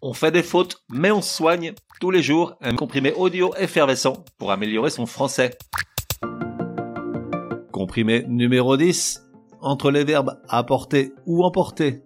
On fait des fautes, mais on soigne tous les jours un comprimé audio effervescent pour améliorer son français. Comprimé numéro 10. Entre les verbes apporter ou emporter,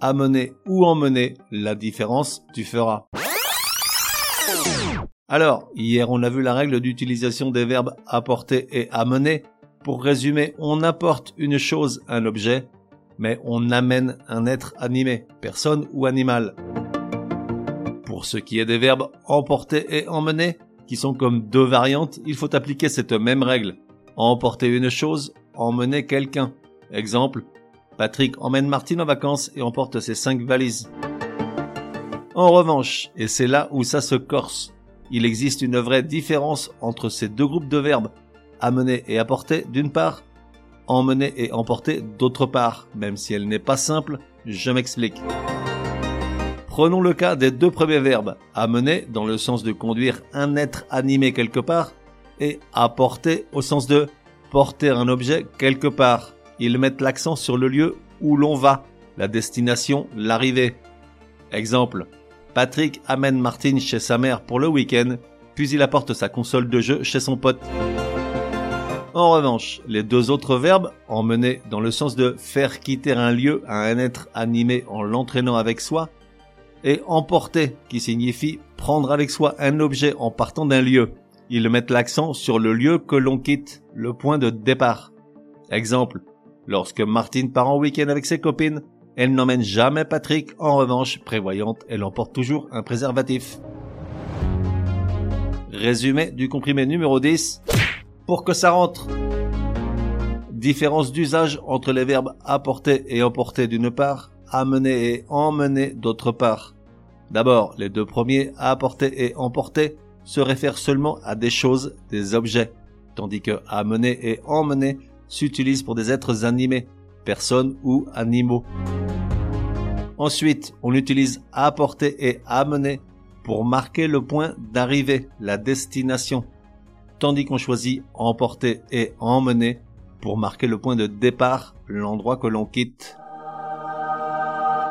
amener ou emmener, la différence tu feras. Alors, hier on a vu la règle d'utilisation des verbes apporter et amener. Pour résumer, on apporte une chose, un objet, mais on amène un être animé, personne ou animal. Pour ce qui est des verbes emporter et emmener, qui sont comme deux variantes, il faut appliquer cette même règle. Emporter une chose, emmener quelqu'un. Exemple, Patrick emmène Martine en vacances et emporte ses cinq valises. En revanche, et c'est là où ça se corse, il existe une vraie différence entre ces deux groupes de verbes, amener et apporter d'une part, emmener et emporter d'autre part, même si elle n'est pas simple, je m'explique. Prenons le cas des deux premiers verbes, amener dans le sens de conduire un être animé quelque part et apporter au sens de porter un objet quelque part. Ils mettent l'accent sur le lieu où l'on va, la destination, l'arrivée. Exemple, Patrick amène Martine chez sa mère pour le week-end, puis il apporte sa console de jeu chez son pote. En revanche, les deux autres verbes, emmener dans le sens de faire quitter un lieu à un être animé en l'entraînant avec soi, et emporter, qui signifie prendre avec soi un objet en partant d'un lieu. Ils mettent l'accent sur le lieu que l'on quitte, le point de départ. Exemple, lorsque Martine part en week-end avec ses copines, elle n'emmène jamais Patrick, en revanche, prévoyante, elle emporte toujours un préservatif. Résumé du comprimé numéro 10. Pour que ça rentre. Différence d'usage entre les verbes apporter et emporter d'une part, amener et emmener d'autre part. D'abord, les deux premiers, apporter et emporter, se réfèrent seulement à des choses, des objets, tandis que amener et emmener s'utilisent pour des êtres animés, personnes ou animaux. Ensuite, on utilise apporter et amener pour marquer le point d'arrivée, la destination, tandis qu'on choisit emporter et emmener pour marquer le point de départ, l'endroit que l'on quitte.